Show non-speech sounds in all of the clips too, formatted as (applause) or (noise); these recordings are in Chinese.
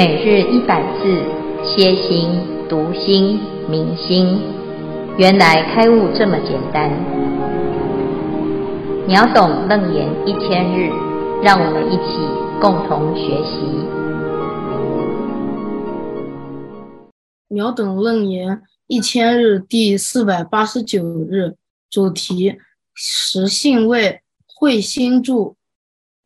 每日一百字，歇心、读心、明心，原来开悟这么简单。秒懂楞严一千日，让我们一起共同学习。秒懂楞严一千日第四百八十九日，主题：实性位慧心住。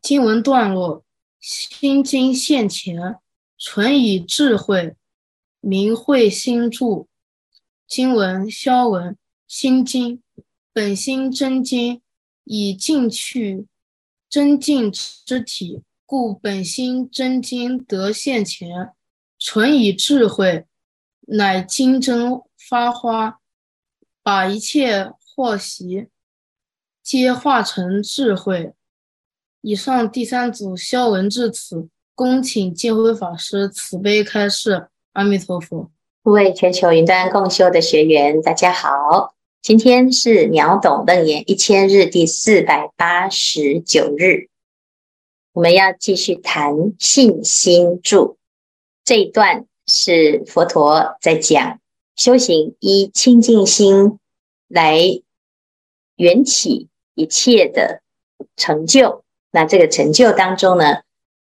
经文段落：心经现前。纯以智慧，明慧心著。经文消文心经，本心真经，以进去真净之体，故本心真经得现前。纯以智慧，乃金针发花，把一切惑习，皆化成智慧。以上第三组消文至此。恭请见辉法师慈悲开示，阿弥陀佛。各位全球云端共修的学员，大家好，今天是秒懂楞严一千日第四百八十九日，我们要继续谈信心住这一段，是佛陀在讲修行依清净心来缘起一切的成就。那这个成就当中呢，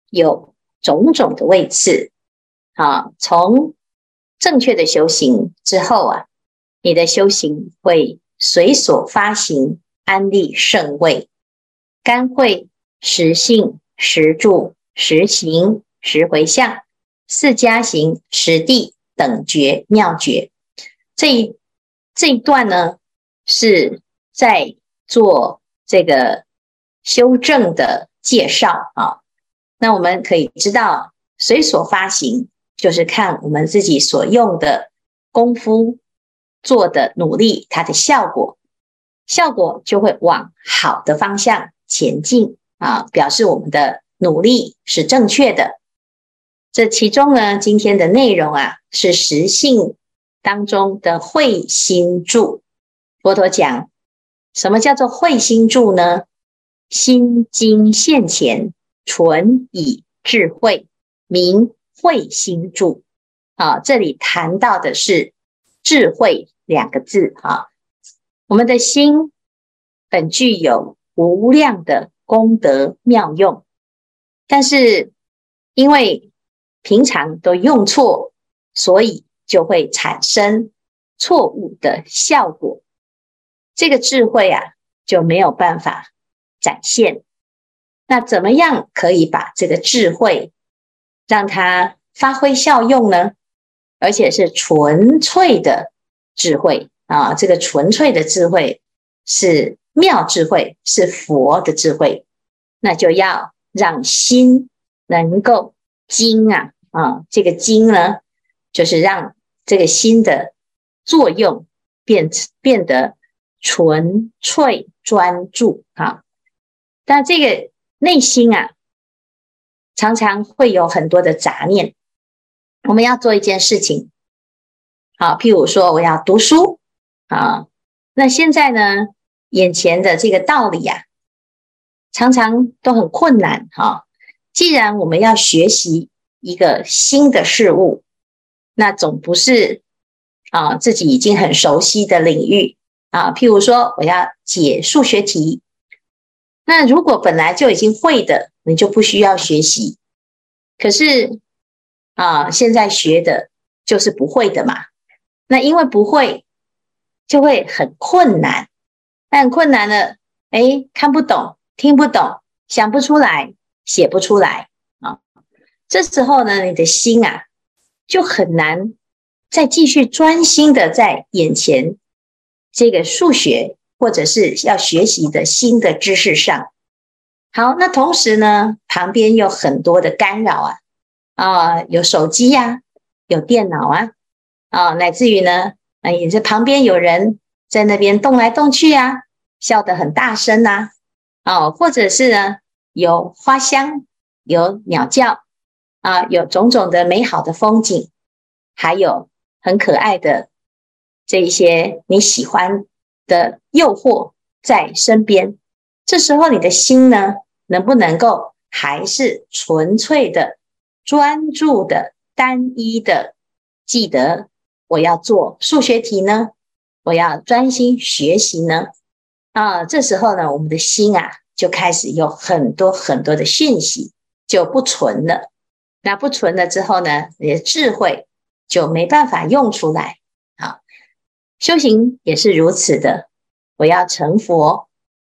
有。种种的位次，啊，从正确的修行之后啊，你的修行会随所发行，安立圣位，甘会实性、实住、实行、实回向，四加行、实地等觉妙觉。这一这一段呢，是在做这个修正的介绍啊。那我们可以知道，随所发行，就是看我们自己所用的功夫做的努力，它的效果，效果就会往好的方向前进啊，表示我们的努力是正确的。这其中呢，今天的内容啊，是实性当中的慧心住。佛陀讲，什么叫做慧心住呢？心经现前。纯以智慧，明慧心住。啊，这里谈到的是智慧两个字。哈，我们的心本具有无量的功德妙用，但是因为平常都用错，所以就会产生错误的效果。这个智慧啊，就没有办法展现。那怎么样可以把这个智慧让它发挥效用呢？而且是纯粹的智慧啊！这个纯粹的智慧是妙智慧，是佛的智慧。那就要让心能够精啊啊！这个精呢，就是让这个心的作用变变得纯粹专注啊。但这个。内心啊，常常会有很多的杂念。我们要做一件事情，好，譬如说我要读书啊，那现在呢，眼前的这个道理呀，常常都很困难哈。既然我们要学习一个新的事物，那总不是啊自己已经很熟悉的领域啊。譬如说，我要解数学题。那如果本来就已经会的，你就不需要学习。可是啊，现在学的就是不会的嘛。那因为不会，就会很困难。那很困难了，哎，看不懂，听不懂，想不出来，写不出来啊。这时候呢，你的心啊，就很难再继续专心的在眼前这个数学。或者是要学习的新的知识上，好，那同时呢，旁边有很多的干扰啊，啊，有手机呀、有电脑啊，啊，乃至于呢，哎，这旁边有人在那边动来动去啊，笑得很大声呐，啊，或者是呢，有花香，有鸟叫，啊，有种种的美好的风景，还有很可爱的这一些你喜欢的诱惑在身边，这时候你的心呢，能不能够还是纯粹的专注的单一的记得我要做数学题呢？我要专心学习呢？啊，这时候呢，我们的心啊就开始有很多很多的讯息就不纯了。那不纯了之后呢，你的智慧就没办法用出来。修行也是如此的。我要成佛，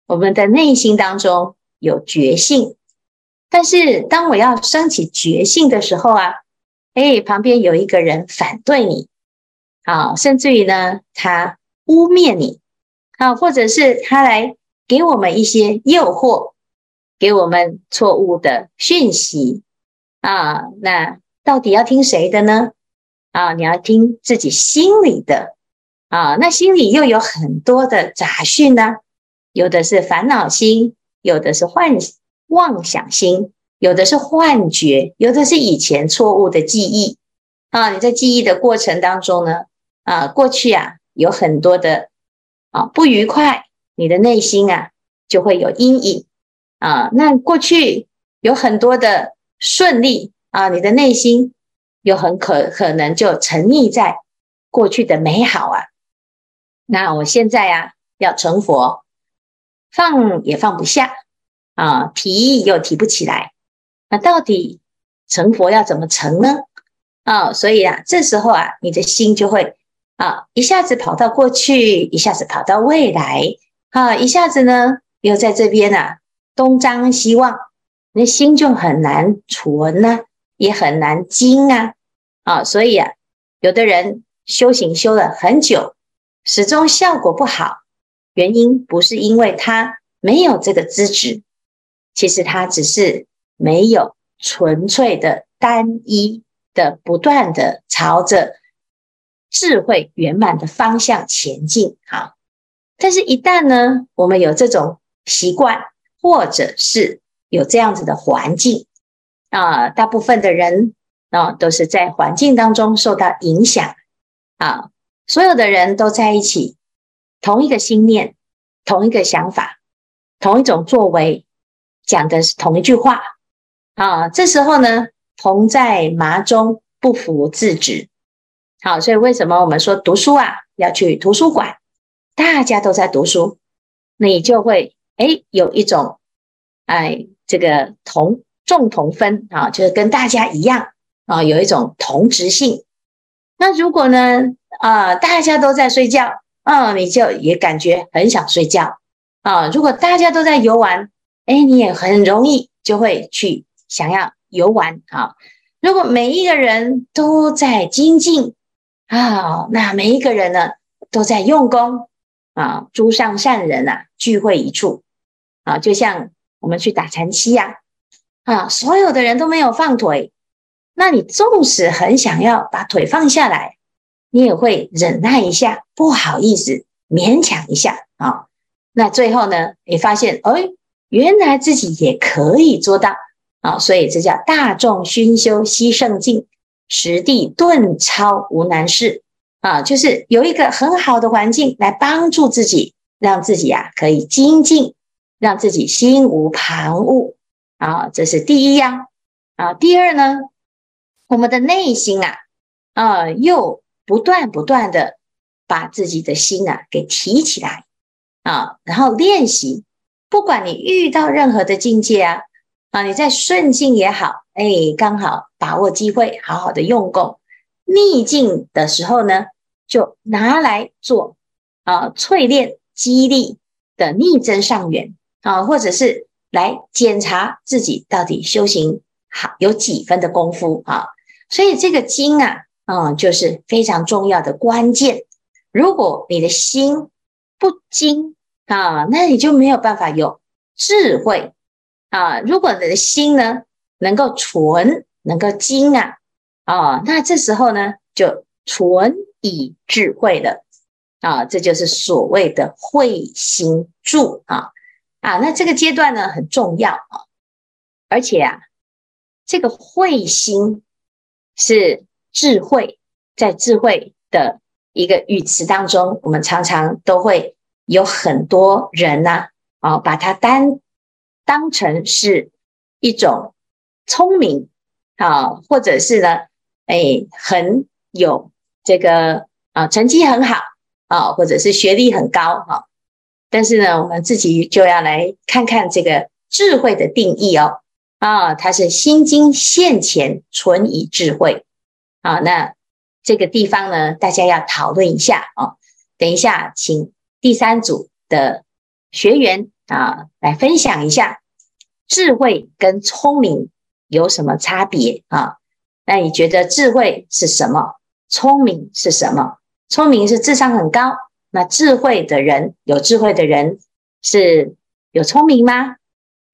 我们的内心当中有觉性，但是当我要升起觉性的时候啊，哎，旁边有一个人反对你，啊，甚至于呢，他污蔑你，啊，或者是他来给我们一些诱惑，给我们错误的讯息，啊，那到底要听谁的呢？啊，你要听自己心里的。啊，那心里又有很多的杂讯呢，有的是烦恼心，有的是幻妄想心，有的是幻觉，有的是以前错误的记忆。啊，你在记忆的过程当中呢，啊，过去啊有很多的啊不愉快，你的内心啊就会有阴影。啊，那过去有很多的顺利啊，你的内心有很可可能就沉溺在过去的美好啊。那我现在呀，要成佛，放也放不下啊，提又提不起来。那到底成佛要怎么成呢？啊，所以啊，这时候啊，你的心就会啊，一下子跑到过去，一下子跑到未来，啊，一下子呢又在这边啊东张西望，那心就很难存呐，也很难精啊，啊，所以啊，有的人修行修了很久。始终效果不好，原因不是因为他没有这个资质，其实他只是没有纯粹的单一的不断的朝着智慧圆满的方向前进。好，但是，一旦呢，我们有这种习惯，或者是有这样子的环境啊，大部分的人啊，都是在环境当中受到影响啊。所有的人都在一起，同一个心念，同一个想法，同一种作为，讲的是同一句话啊。这时候呢，同在麻中，不服自止。好，所以为什么我们说读书啊，要去图书馆？大家都在读书，你就会哎有一种哎这个同众同分啊，就是跟大家一样啊，有一种同质性。那如果呢？啊，大家都在睡觉，啊，你就也感觉很想睡觉啊。如果大家都在游玩，哎，你也很容易就会去想要游玩啊。如果每一个人都在精进啊，那每一个人呢都在用功啊，诸上善人啊聚会一处啊，就像我们去打禅七呀，啊，所有的人都没有放腿，那你纵使很想要把腿放下来。你也会忍耐一下，不好意思，勉强一下啊。那最后呢，你发现，哎，原来自己也可以做到啊。所以这叫大众熏修悉圣境，实地顿超无难事啊。就是有一个很好的环境来帮助自己，让自己啊可以精进，让自己心无旁骛啊。这是第一呀啊。第二呢，我们的内心啊，啊又。不断不断的把自己的心啊给提起来啊，然后练习。不管你遇到任何的境界啊啊，你在顺境也好，哎，刚好把握机会，好好的用功；逆境的时候呢，就拿来做啊淬炼、激励的逆增上缘啊，或者是来检查自己到底修行好有几分的功夫啊。所以这个经啊。嗯，就是非常重要的关键。如果你的心不精啊，那你就没有办法有智慧啊。如果你的心呢能够纯，能够精啊，啊，那这时候呢就纯以智慧了啊。这就是所谓的慧心住啊啊。那这个阶段呢很重要啊，而且啊，这个慧心是。智慧，在智慧的一个语词当中，我们常常都会有很多人呢，啊，把它当当成是一种聪明啊，或者是呢，哎，很有这个啊，成绩很好啊，或者是学历很高哈。但是呢，我们自己就要来看看这个智慧的定义哦。啊，它是心经现前存以智慧啊。那这个地方呢，大家要讨论一下哦。等一下，请第三组的学员啊来分享一下智慧跟聪明有什么差别啊？那你觉得智慧是什么？聪明是什么？聪明是智商很高。那智慧的人，有智慧的人是有聪明吗？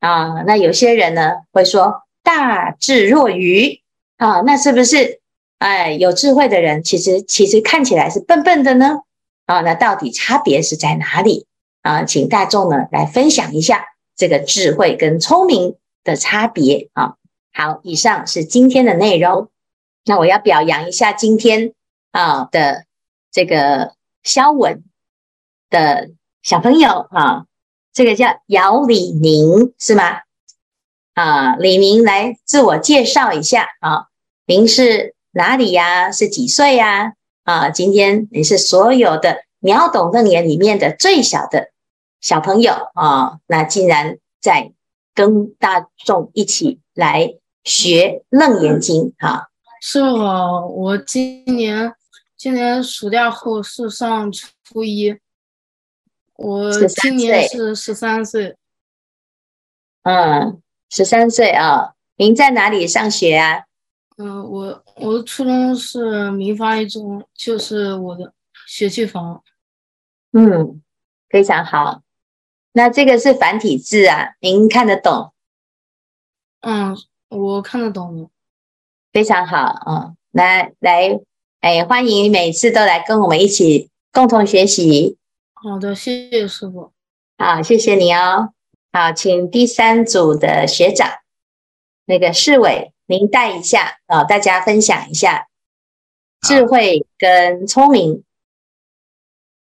啊，那有些人呢会说大智若愚啊，那是不是？哎，有智慧的人其实其实看起来是笨笨的呢？啊，那到底差别是在哪里？啊，请大众呢来分享一下这个智慧跟聪明的差别啊。好，以上是今天的内容。那我要表扬一下今天啊的这个。肖文的小朋友啊，这个叫姚李宁是吗？啊，李明来自我介绍一下啊，您是哪里呀？是几岁呀？啊，今天你是所有的秒懂楞严里面的最小的小朋友啊，那竟然在跟大众一起来学楞严经啊？是哦，我今年。今年暑假后是上初一，我今年是十三岁。嗯，十三岁啊，您在哪里上学啊？嗯，我我的初中是民发一中，就是我的学区房。嗯，非常好。那这个是繁体字啊，您看得懂？嗯，我看得懂。非常好啊，来来。哎，欢迎每次都来跟我们一起共同学习。好的，谢谢师傅。好，谢谢你哦。好，请第三组的学长，那个世伟，您带一下啊，大家分享一下智慧跟聪明。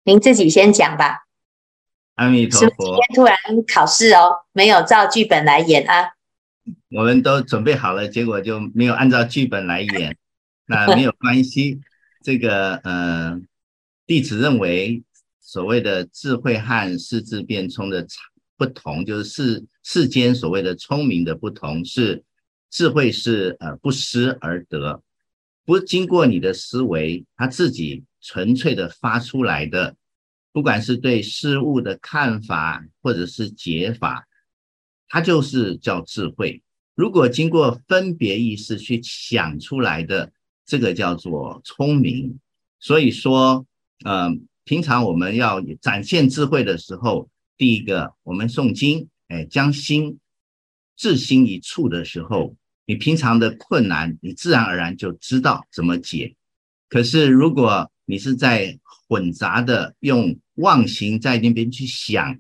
您自己先讲吧。阿弥陀佛。今天突然考试哦，没有照剧本来演啊。我们都准备好了，结果就没有按照剧本来演，(laughs) 那没有关系。这个呃，弟子认为，所谓的智慧和世智辩聪的差不同，就是世世间所谓的聪明的不同，是智慧是呃不思而得，不经过你的思维，他自己纯粹的发出来的，不管是对事物的看法或者是解法，它就是叫智慧。如果经过分别意识去想出来的。这个叫做聪明，所以说，呃，平常我们要展现智慧的时候，第一个，我们诵经，哎，将心至心一处的时候，你平常的困难，你自然而然就知道怎么解。可是，如果你是在混杂的用妄心在那边去想，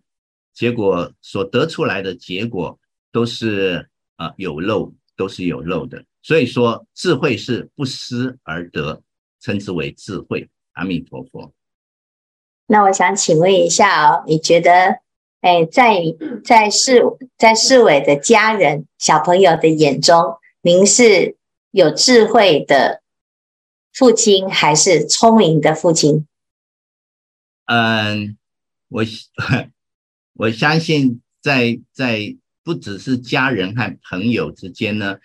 结果所得出来的结果都是呃有漏，都是有漏的。所以说，智慧是不思而得，称之为智慧。阿弥陀佛。那我想请问一下哦，你觉得，哎，在在世在世伟的家人小朋友的眼中，您是有智慧的父亲，还是聪明的父亲？嗯，我我相信在，在在不只是家人和朋友之间呢。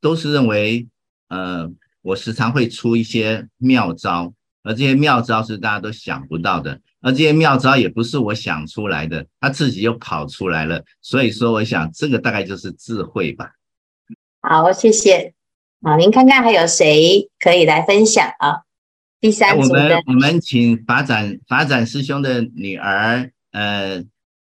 都是认为，呃，我时常会出一些妙招，而这些妙招是大家都想不到的，而这些妙招也不是我想出来的，他自己又跑出来了。所以说，我想这个大概就是智慧吧。好，谢谢。好，您看看还有谁可以来分享啊？第三组的，我们我们请法展法展师兄的女儿，呃，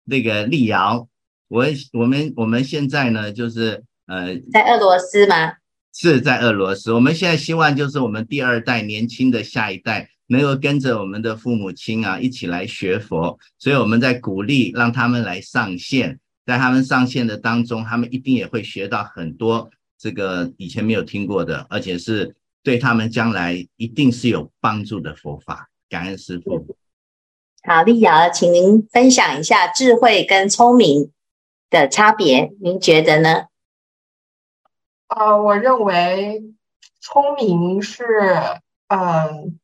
那个丽瑶，我我们我们现在呢就是。呃，在俄罗斯吗？是在俄罗斯。我们现在希望就是我们第二代年轻的下一代能够跟着我们的父母亲啊一起来学佛，所以我们在鼓励让他们来上线，在他们上线的当中，他们一定也会学到很多这个以前没有听过的，而且是对他们将来一定是有帮助的佛法。感恩师父。好，丽瑶，请您分享一下智慧跟聪明的差别，您觉得呢？呃，我认为聪明是嗯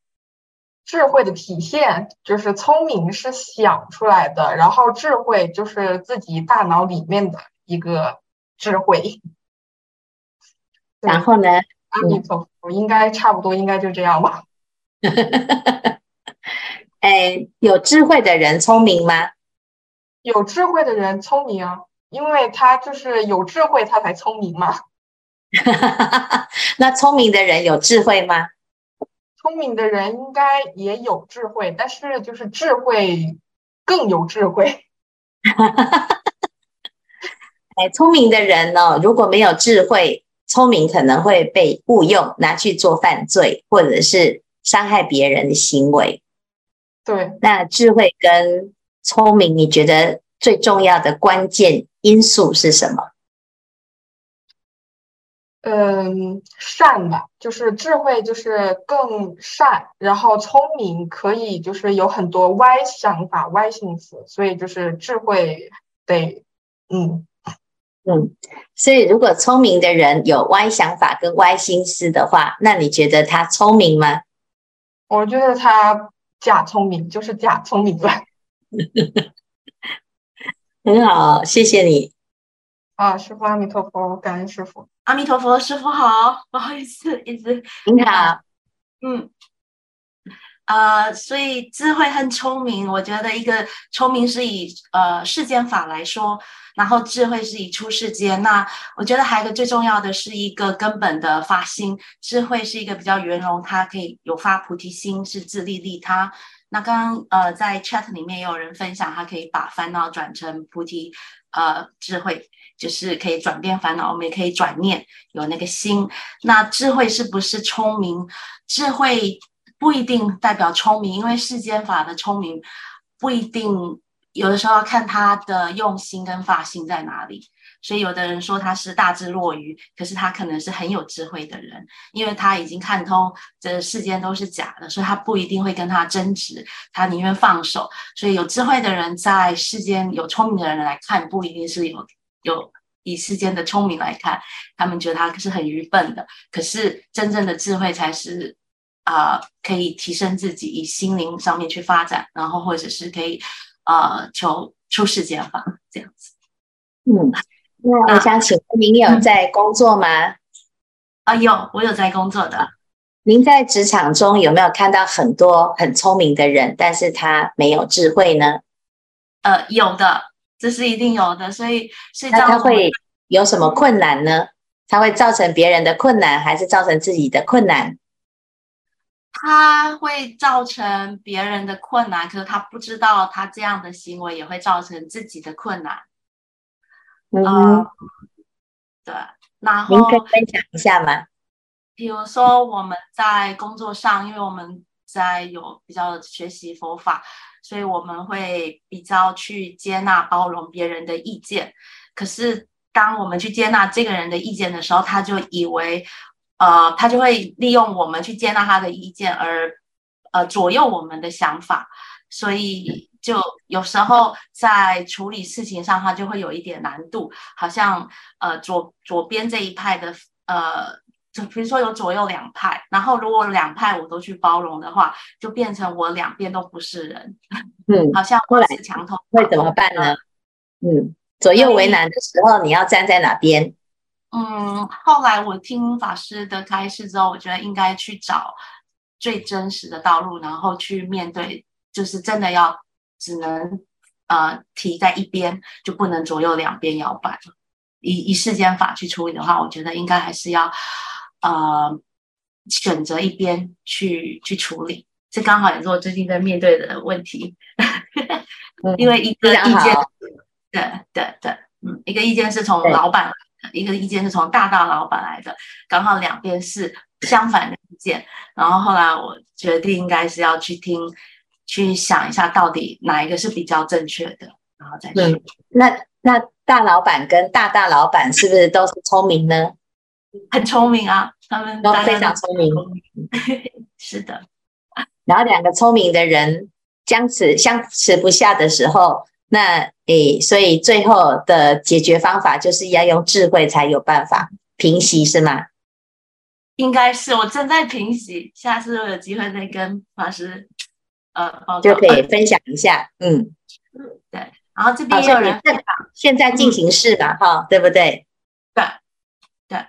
智慧的体现，就是聪明是想出来的，然后智慧就是自己大脑里面的一个智慧。然后呢？阿弥陀佛，应该差不多，应该就这样吧。(laughs) 哎，有智慧的人聪明吗？有智慧的人聪明啊，因为他就是有智慧，他才聪明嘛。(laughs) 那聪明的人有智慧吗？聪明的人应该也有智慧，但是就是智慧更有智慧。(laughs) 哎，聪明的人呢、哦，如果没有智慧，聪明可能会被误用，拿去做犯罪，或者是伤害别人的行为。对，那智慧跟聪明，你觉得最重要的关键因素是什么？嗯，善吧，就是智慧就是更善，然后聪明可以就是有很多歪想法、歪心思，所以就是智慧得，嗯嗯，所以如果聪明的人有歪想法跟歪心思的话，那你觉得他聪明吗？我觉得他假聪明，就是假聪明吧。(laughs) 很好，谢谢你。啊，师傅阿弥陀佛，感恩师傅。阿弥陀佛，师傅好，不好意思，一直你好，嗯，呃，所以智慧很聪明，我觉得一个聪明是以呃世间法来说，然后智慧是以出世间。那我觉得还有一个最重要的是一个根本的发心，智慧是一个比较圆融，它可以有发菩提心，是自利利他。那刚刚呃在 chat 里面也有人分享，他可以把烦恼转成菩提，呃智慧。就是可以转变烦恼，我们也可以转念，有那个心。那智慧是不是聪明？智慧不一定代表聪明，因为世间法的聪明不一定，有的时候要看他的用心跟发心在哪里。所以有的人说他是大智若愚，可是他可能是很有智慧的人，因为他已经看通这世间都是假的，所以他不一定会跟他争执，他宁愿放手。所以有智慧的人在世间，有聪明的人来看，不一定是有。有以世间的聪明来看，他们觉得他是很愚笨的。可是真正的智慧才是啊、呃，可以提升自己，以心灵上面去发展，然后或者是可以呃求出世间法这样子。嗯，那我想请问您有在工作吗？啊、呃，有，我有在工作的。您在职场中有没有看到很多很聪明的人，但是他没有智慧呢？呃，有的。这是一定有的，所以是这样。那他会有什么困难呢？他会造成别人的困难，还是造成自己的困难？他会造成别人的困难，可是他不知道他这样的行为也会造成自己的困难。嗯，呃、对。然后您可以分享一下吗？比如说我们在工作上，因为我们在有比较学习佛法。所以我们会比较去接纳、包容别人的意见。可是当我们去接纳这个人的意见的时候，他就以为，呃，他就会利用我们去接纳他的意见而，呃，左右我们的想法。所以就有时候在处理事情上，它就会有一点难度，好像呃左左边这一派的呃。就比如说有左右两派，然后如果两派我都去包容的话，就变成我两边都不是人。(laughs) 嗯，好像后来是墙头会怎么办呢？嗯，左右为难的时候，你要站在哪边？嗯，后来我听法师的开示之后，我觉得应该去找最真实的道路，然后去面对，就是真的要只能呃提在一边，就不能左右两边摇摆。以以世间法去处理的话，我觉得应该还是要。呃，选择一边去去处理，这刚好也是我最近在面对的问题。因为一个意见，对对对，嗯，一个意见是从老板来的，一个意见是从大大老板来的，刚好两边是相反的意见。然后后来我决定应该是要去听，去想一下到底哪一个是比较正确的，然后再去。嗯，那那大老板跟大大老板是不是都是聪明呢？(laughs) 很聪明啊，他们都非常聪明。(laughs) 是的，然后两个聪明的人僵持相持不下的时候，那诶，所以最后的解决方法就是要用智慧才有办法平息，是吗？应该是我正在平息，下次我有机会再跟法师呃就可以分享一下。嗯，对。然后这边也有人现在进行式嘛，哈、嗯，对不对？对对。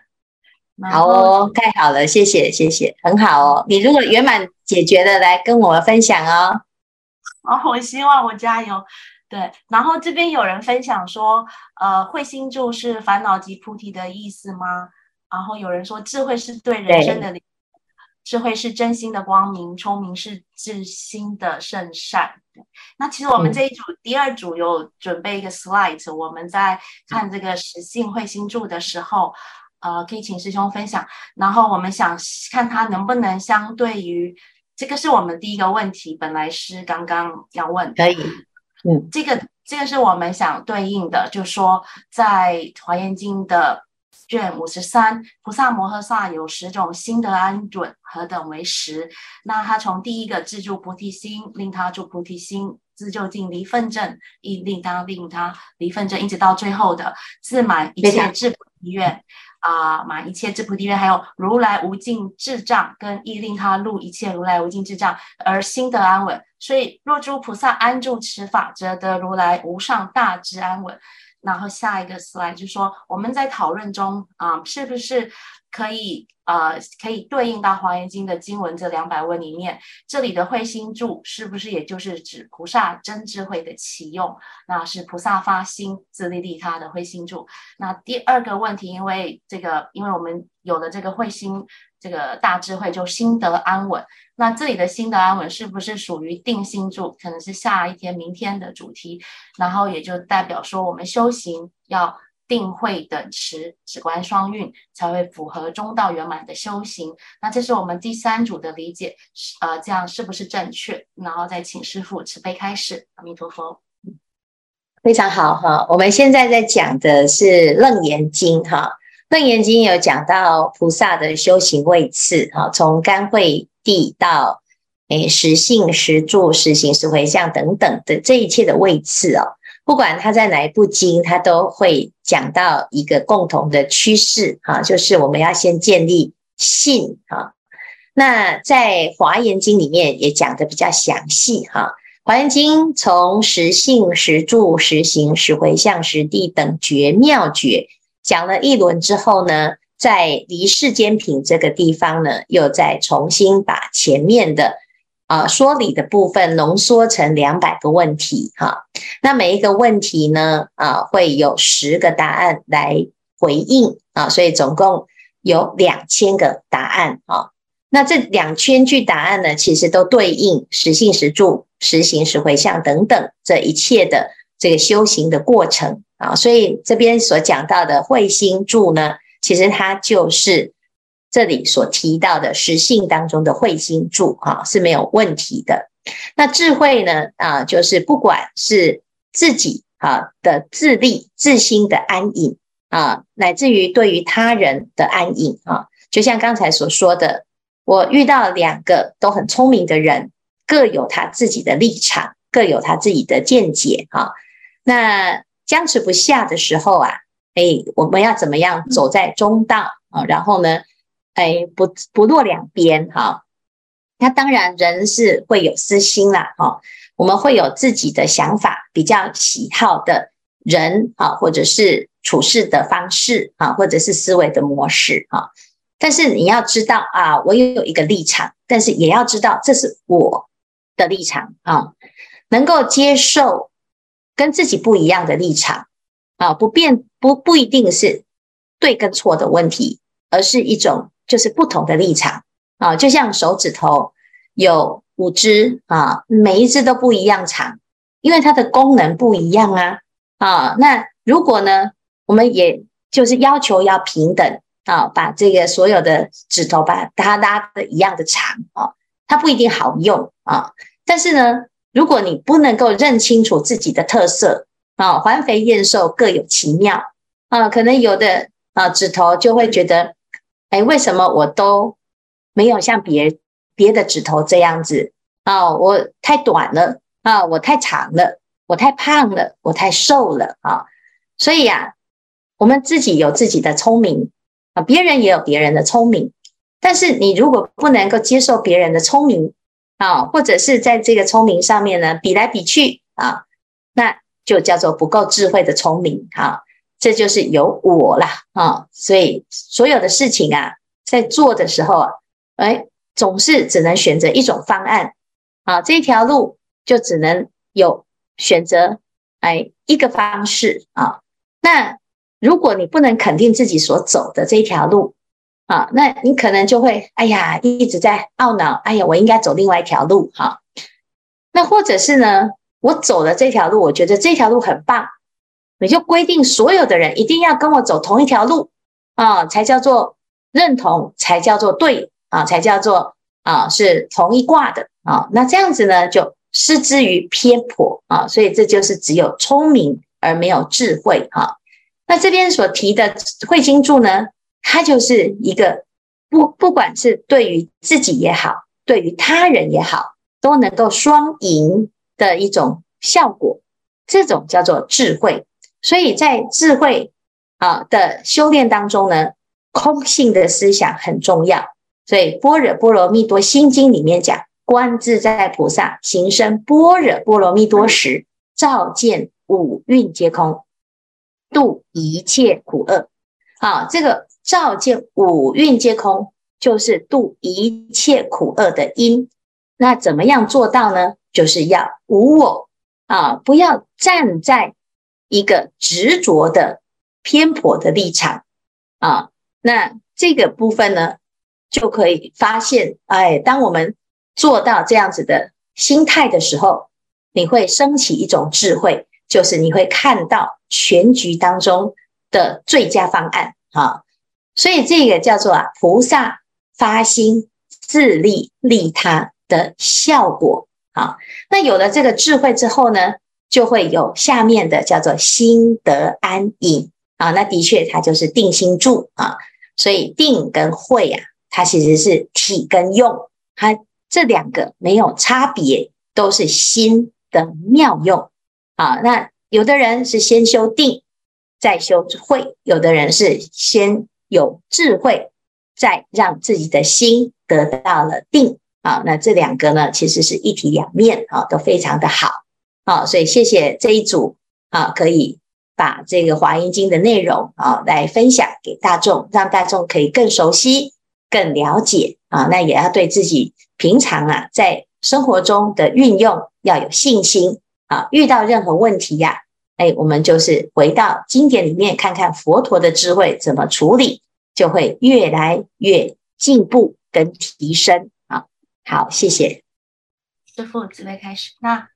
好哦，太好了，谢谢谢谢，很好哦。你如果圆满解决了，来跟我们分享哦。哦，我希望我加油。对，然后这边有人分享说，呃，慧心咒是烦恼及菩提的意思吗？然后有人说，智慧是对人生的，智慧是真心的光明，聪明是至心的圣善。那其实我们这一组、嗯、第二组有准备一个 slide，我们在看这个实性慧心柱的时候，呃，可以请师兄分享。然后我们想看他能不能相对于这个，是我们第一个问题，本来是刚刚要问，可以，嗯，这个这个是我们想对应的，就是说在《华严经》的。卷五十三，菩萨摩诃萨有十种心得安准，何等为十？那他从第一个自助菩提心，令他住菩提心，自就近离分正，亦令他令他离分正，一直到最后的自满一切智菩提愿啊，满一切智菩提愿，还有如来无尽智障，跟亦令他入一切如来无尽智障而心得安稳。所以若诸菩萨安住此法，则得如来无上大智安稳。然后下一个 slide 就说，我们在讨论中啊、是不是可以呃，可以对应到《华严经》的经文这两百问里面，这里的慧心住是不是也就是指菩萨真智慧的启用？那是菩萨发心自利利他的慧心住。那第二个问题，因为这个，因为我们有了这个慧心。这个大智慧就心得安稳，那这里的心得安稳是不是属于定心住？可能是下一天、明天的主题，然后也就代表说我们修行要定慧等持，止观双运，才会符合中道圆满的修行。那这是我们第三组的理解，呃，这样是不是正确？然后再请师父慈悲开始。阿弥陀佛，非常好哈。我们现在在讲的是《楞严经》哈。《楞严经》有讲到菩萨的修行位次，哈，从干慧地到诶实性、实住、实行、实回向等等的这一切的位次哦，不管他在哪一部经，他都会讲到一个共同的趋势，哈，就是我们要先建立信，哈。那在《华严经》里面也讲得比较详细，哈，《华严经》从实性、实住、实行、实回向、实地等觉妙觉。讲了一轮之后呢，在离世间品这个地方呢，又再重新把前面的啊、说理的部分浓缩成两百个问题哈。那每一个问题呢，啊、会有十个答案来回应啊，所以总共有两千个答案啊。那这两千句答案呢，其实都对应实性、实住、实行、实回向等等这一切的这个修行的过程。啊，所以这边所讲到的慧心住呢，其实它就是这里所提到的实性当中的慧心住，哈，是没有问题的。那智慧呢，啊，就是不管是自己啊的自立、自心的安隐啊，乃至于对于他人的安隐啊，就像刚才所说的，我遇到两个都很聪明的人，各有他自己的立场，各有他自己的见解，哈，那。僵持不下的时候啊，哎，我们要怎么样走在中道啊？然后呢，哎，不不落两边哈。那当然人是会有私心啦，哈，我们会有自己的想法，比较喜好的人啊，或者是处事的方式啊，或者是思维的模式啊。但是你要知道啊，我也有一个立场，但是也要知道这是我的立场啊，能够接受。跟自己不一样的立场啊，不变不不一定是对跟错的问题，而是一种就是不同的立场啊。就像手指头有五只啊，每一只都不一样长，因为它的功能不一样啊啊。那如果呢，我们也就是要求要平等啊，把这个所有的指头把它拉的一样的长啊，它不一定好用啊。但是呢。如果你不能够认清楚自己的特色啊，环肥燕瘦各有其妙啊，可能有的啊指头就会觉得，哎，为什么我都没有像别别的指头这样子啊？我太短了啊，我太长了，我太胖了，我太瘦了啊！所以呀，我们自己有自己的聪明啊，别人也有别人的聪明，但是你如果不能够接受别人的聪明啊，或者是在这个聪明上面呢比来比去啊，那就叫做不够智慧的聪明啊，这就是有我啦啊。所以所有的事情啊，在做的时候啊，哎，总是只能选择一种方案啊，这条路就只能有选择哎一个方式啊。那如果你不能肯定自己所走的这条路，啊，那你可能就会，哎呀，一直在懊恼，哎呀，我应该走另外一条路，哈。那或者是呢，我走了这条路，我觉得这条路很棒，你就规定所有的人一定要跟我走同一条路，啊，才叫做认同，才叫做对，啊，才叫做啊是同一挂的，啊，那这样子呢，就失之于偏颇，啊，所以这就是只有聪明而没有智慧，哈。那这边所提的慧心助呢？它就是一个不，不管是对于自己也好，对于他人也好，都能够双赢的一种效果。这种叫做智慧。所以在智慧啊的修炼当中呢，空性的思想很重要。所以《般若波罗蜜多心经》里面讲，观自在菩萨行深般若波罗蜜多时，照见五蕴皆空，度一切苦厄。啊，这个。照见五蕴皆空，就是度一切苦厄的因。那怎么样做到呢？就是要无我啊，不要站在一个执着的偏颇的立场啊。那这个部分呢，就可以发现，哎，当我们做到这样子的心态的时候，你会升起一种智慧，就是你会看到全局当中的最佳方案啊。所以这个叫做啊，菩萨发心自利利他的效果啊。那有了这个智慧之后呢，就会有下面的叫做心得安隐啊。那的确，它就是定心助啊。所以定跟慧啊，它其实是体跟用，它这两个没有差别，都是心的妙用啊。那有的人是先修定，再修慧；有的人是先。有智慧，再让自己的心得到了定啊，那这两个呢，其实是一体两面啊，都非常的好啊，所以谢谢这一组啊，可以把这个华严经的内容啊来分享给大众，让大众可以更熟悉、更了解啊，那也要对自己平常啊在生活中的运用要有信心啊，遇到任何问题呀、啊。哎，我们就是回到经典里面看看佛陀的智慧怎么处理，就会越来越进步跟提升。啊，好，谢谢师父，准备开始。那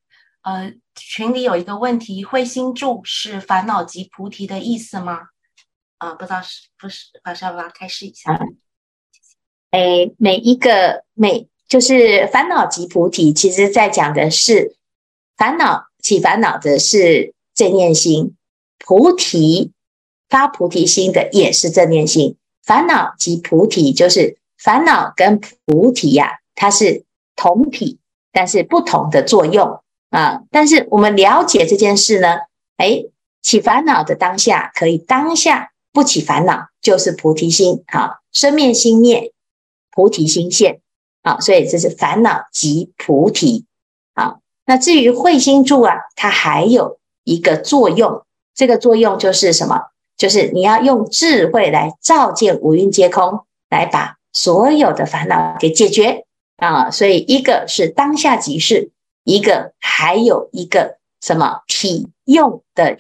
呃，群里有一个问题：慧心助是烦恼即菩提的意思吗？啊、不知道是不是？老师要不要开示一下？哎，每一个每就是烦恼即菩提，其实在讲的是烦恼起烦恼的是。正念心，菩提发菩提心的也是正念心。烦恼即菩提，就是烦恼跟菩提呀、它是同体，但是不同的作用啊。但是我们了解这件事呢，哎，起烦恼的当下可以当下不起烦恼，就是菩提心啊。生灭心灭，菩提心现啊。所以这是烦恼即菩提啊。那至于慧心助啊，它还有。一个作用，这个作用就是什么？就是你要用智慧来照见五蕴皆空，来把所有的烦恼给解决啊！所以一个是当下即是，一个还有一个什么体用的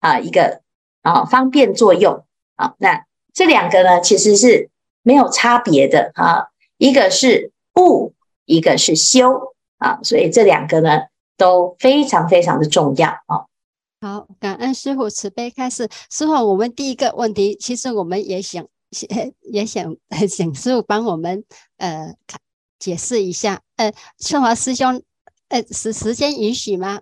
啊一个啊方便作用啊。那这两个呢，其实是没有差别的啊，一个是悟，一个是修啊，所以这两个呢都非常非常的重要啊。好，感恩师父慈悲开示。师父，我们第一个问题，其实我们也想，(laughs) 也想 (laughs) 请师父帮我们呃解释一下。呃，胜华师兄，呃，时时间允许吗？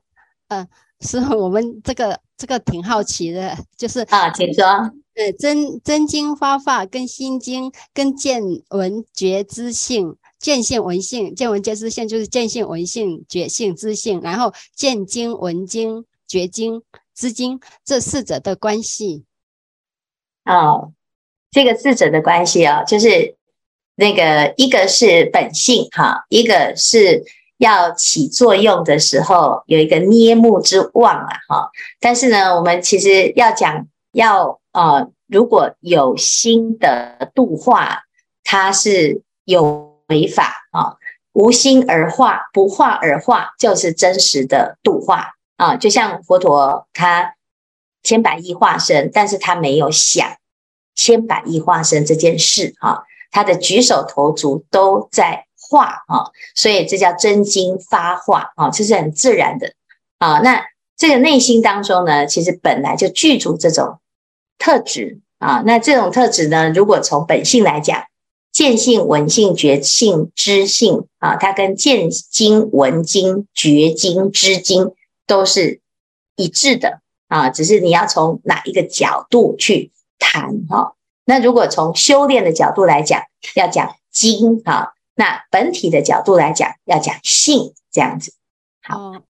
呃，是，我们这个这个挺好奇的，就是啊，请说。呃，真真经发法跟心经跟见闻觉知性，见性闻性，见闻觉知性就是见性闻性觉性知性，然后见经闻经。觉经、知经这四者的关系，哦，这个四者的关系啊、哦，就是那个一个是本性哈，一个是要起作用的时候有一个捏目之望啊哈。但是呢，我们其实要讲要呃，如果有心的度化，它是有为法啊。无心而化，不化而化，就是真实的度化啊。就像佛陀他千百亿化身，但是他没有想千百亿化身这件事啊。他的举手投足都在化啊，所以这叫真经发化啊，这是很自然的啊。那这个内心当中呢，其实本来就具足这种特质啊。那这种特质呢，如果从本性来讲，见性、闻性、觉性、知性啊，它跟见经、闻经、觉经、知经都是一致的啊，只是你要从哪一个角度去谈哈。那如果从修炼的角度来讲，要讲经啊；那本体的角度来讲，要讲性，这样子。好，